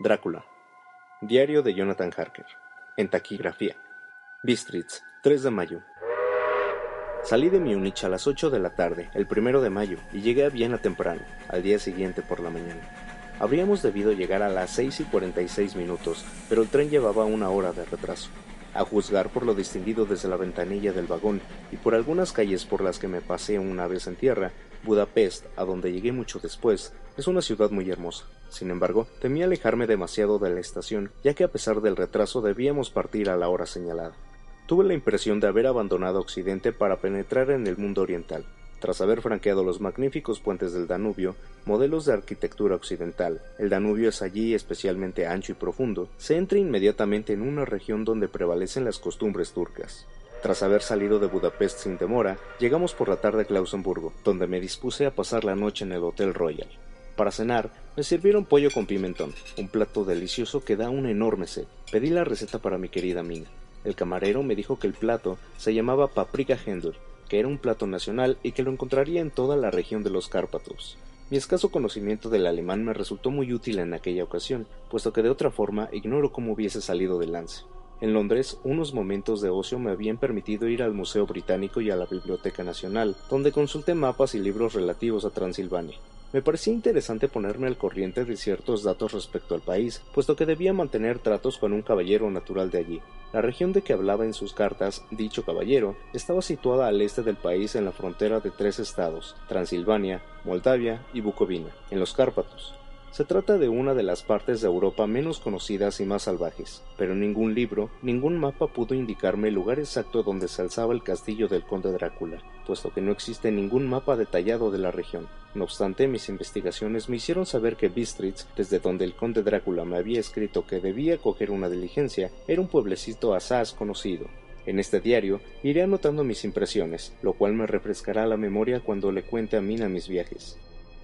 Drácula. Diario de Jonathan Harker. En taquigrafía. Bistritz, 3 de mayo. Salí de Múnich a las 8 de la tarde, el primero de mayo, y llegué a Viena temprano, al día siguiente por la mañana. Habríamos debido llegar a las 6 y 46 minutos, pero el tren llevaba una hora de retraso. A juzgar por lo distinguido desde la ventanilla del vagón y por algunas calles por las que me pasé una vez en tierra, Budapest, a donde llegué mucho después, es una ciudad muy hermosa. Sin embargo, temí alejarme demasiado de la estación, ya que a pesar del retraso debíamos partir a la hora señalada. Tuve la impresión de haber abandonado Occidente para penetrar en el mundo oriental. Tras haber franqueado los magníficos puentes del Danubio, modelos de arquitectura occidental, el Danubio es allí especialmente ancho y profundo, se entra inmediatamente en una región donde prevalecen las costumbres turcas. Tras haber salido de Budapest sin demora, llegamos por la tarde a Klausenburgo, donde me dispuse a pasar la noche en el Hotel Royal. Para cenar, me sirvieron pollo con pimentón, un plato delicioso que da una enorme sed. Pedí la receta para mi querida Mina. El camarero me dijo que el plato se llamaba paprika hendl, que era un plato nacional y que lo encontraría en toda la región de los Cárpatos. Mi escaso conocimiento del alemán me resultó muy útil en aquella ocasión, puesto que de otra forma ignoro cómo hubiese salido del lance. En Londres, unos momentos de ocio me habían permitido ir al Museo Británico y a la Biblioteca Nacional, donde consulté mapas y libros relativos a Transilvania. Me parecía interesante ponerme al corriente de ciertos datos respecto al país, puesto que debía mantener tratos con un caballero natural de allí. La región de que hablaba en sus cartas dicho caballero estaba situada al este del país en la frontera de tres estados, Transilvania, Moldavia y Bucovina, en los Cárpatos. Se trata de una de las partes de Europa menos conocidas y más salvajes, pero ningún libro, ningún mapa pudo indicarme el lugar exacto donde se alzaba el castillo del conde Drácula, puesto que no existe ningún mapa detallado de la región. No obstante, mis investigaciones me hicieron saber que Bistritz, desde donde el conde Drácula me había escrito que debía coger una diligencia, era un pueblecito asaz conocido. En este diario iré anotando mis impresiones, lo cual me refrescará la memoria cuando le cuente a Mina mis viajes.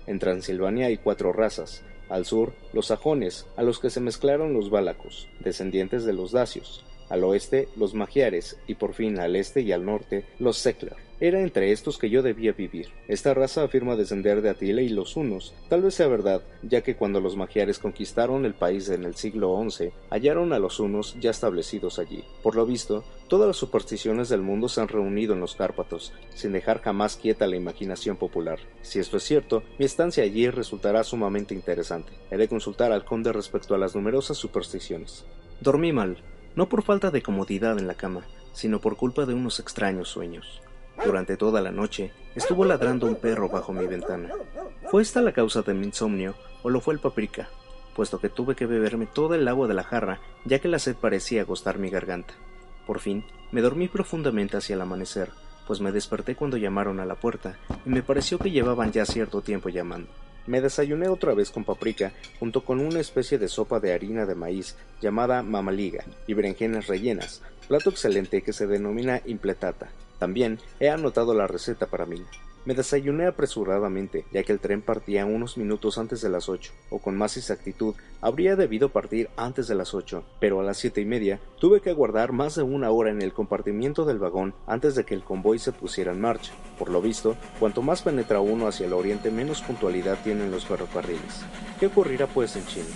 En Transilvania hay cuatro razas, al sur, los sajones, a los que se mezclaron los válacos, descendientes de los dacios. Al oeste, los magiares, y por fin al este y al norte, los Seklar. Era entre estos que yo debía vivir. Esta raza afirma descender de Atila y los hunos. Tal vez sea verdad, ya que cuando los magiares conquistaron el país en el siglo XI, hallaron a los hunos ya establecidos allí. Por lo visto, todas las supersticiones del mundo se han reunido en los Cárpatos, sin dejar jamás quieta la imaginación popular. Si esto es cierto, mi estancia allí resultará sumamente interesante. He de consultar al conde respecto a las numerosas supersticiones. Dormí mal, no por falta de comodidad en la cama, sino por culpa de unos extraños sueños. Durante toda la noche estuvo ladrando un perro bajo mi ventana. ¿Fue esta la causa de mi insomnio o lo fue el paprika? Puesto que tuve que beberme todo el agua de la jarra, ya que la sed parecía agostar mi garganta. Por fin, me dormí profundamente hacia el amanecer, pues me desperté cuando llamaron a la puerta, y me pareció que llevaban ya cierto tiempo llamando. Me desayuné otra vez con paprika, junto con una especie de sopa de harina de maíz llamada mamaliga y berenjenas rellenas, plato excelente que se denomina impletata. También he anotado la receta para mí. Me desayuné apresuradamente, ya que el tren partía unos minutos antes de las ocho, o con más exactitud, habría debido partir antes de las ocho, pero a las siete y media tuve que aguardar más de una hora en el compartimiento del vagón antes de que el convoy se pusiera en marcha. Por lo visto, cuanto más penetra uno hacia el oriente, menos puntualidad tienen los ferrocarriles. ¿Qué ocurrirá pues en China?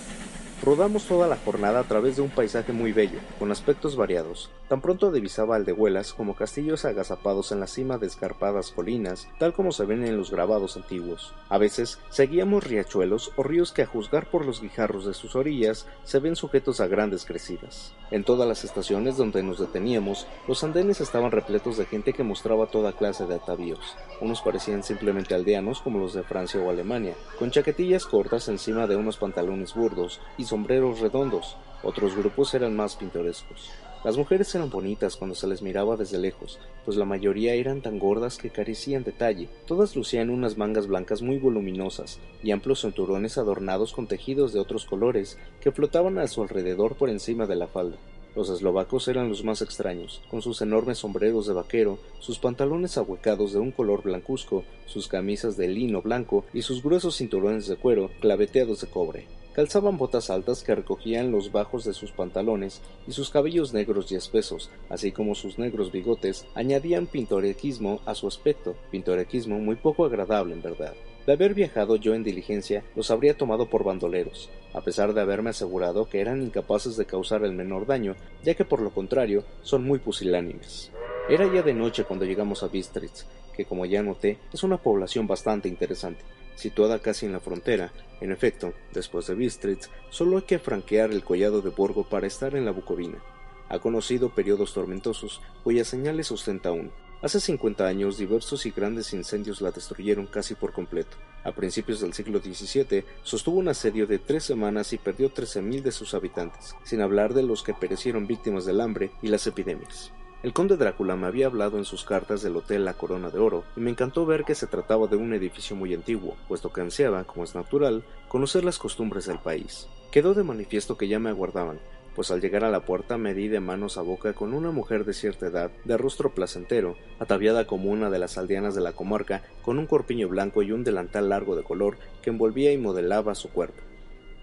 Rodamos toda la jornada a través de un paisaje muy bello, con aspectos variados. Tan pronto divisaba aldehuelas como castillos agazapados en la cima de escarpadas colinas, tal como se ven en los grabados antiguos. A veces seguíamos riachuelos o ríos que a juzgar por los guijarros de sus orillas se ven sujetos a grandes crecidas. En todas las estaciones donde nos deteníamos, los andenes estaban repletos de gente que mostraba toda clase de atavíos. Unos parecían simplemente aldeanos como los de Francia o Alemania, con chaquetillas cortas encima de unos pantalones burdos y sombreros redondos, otros grupos eran más pintorescos. Las mujeres eran bonitas cuando se les miraba desde lejos, pues la mayoría eran tan gordas que carecían detalle. Todas lucían unas mangas blancas muy voluminosas y amplios cinturones adornados con tejidos de otros colores que flotaban a su alrededor por encima de la falda. Los eslovacos eran los más extraños, con sus enormes sombreros de vaquero, sus pantalones ahuecados de un color blancuzco, sus camisas de lino blanco y sus gruesos cinturones de cuero claveteados de cobre. Calzaban botas altas que recogían los bajos de sus pantalones y sus cabellos negros y espesos, así como sus negros bigotes, añadían pintorequismo a su aspecto, pintorequismo muy poco agradable en verdad. De haber viajado yo en diligencia, los habría tomado por bandoleros, a pesar de haberme asegurado que eran incapaces de causar el menor daño, ya que por lo contrario son muy pusilánimes. Era ya de noche cuando llegamos a Bistritz, que como ya noté es una población bastante interesante, situada casi en la frontera. En efecto, después de Bistritz, solo hay que franquear el collado de Borgo para estar en la Bucovina. Ha conocido periodos tormentosos, cuyas señales ostenta aún. Hace 50 años diversos y grandes incendios la destruyeron casi por completo. A principios del siglo XVII sostuvo un asedio de tres semanas y perdió 13.000 de sus habitantes, sin hablar de los que perecieron víctimas del hambre y las epidemias. El conde Drácula me había hablado en sus cartas del hotel La Corona de Oro, y me encantó ver que se trataba de un edificio muy antiguo, puesto que ansiaba, como es natural, conocer las costumbres del país. Quedó de manifiesto que ya me aguardaban, pues al llegar a la puerta me di de manos a boca con una mujer de cierta edad, de rostro placentero, ataviada como una de las aldeanas de la comarca, con un corpiño blanco y un delantal largo de color que envolvía y modelaba su cuerpo.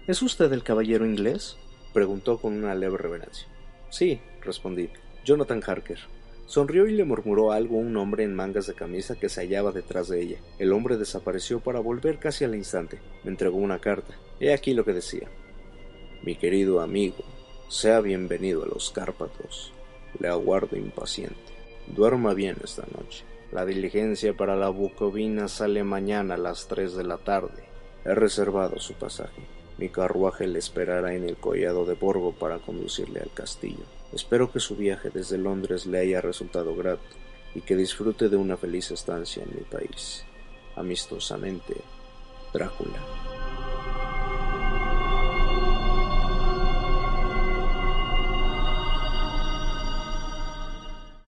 ¿Es usted el caballero inglés? preguntó con una leve reverencia. Sí, respondí, Jonathan Harker. Sonrió y le murmuró algo a un hombre en mangas de camisa que se hallaba detrás de ella. El hombre desapareció para volver casi al instante. Me entregó una carta. He aquí lo que decía. Mi querido amigo, sea bienvenido a los Cárpatos. Le aguardo impaciente. Duerma bien esta noche. La diligencia para la Bucovina sale mañana a las tres de la tarde. He reservado su pasaje. Mi carruaje le esperará en el collado de Borgo para conducirle al castillo. Espero que su viaje desde Londres le haya resultado grato y que disfrute de una feliz estancia en mi país. Amistosamente, Drácula.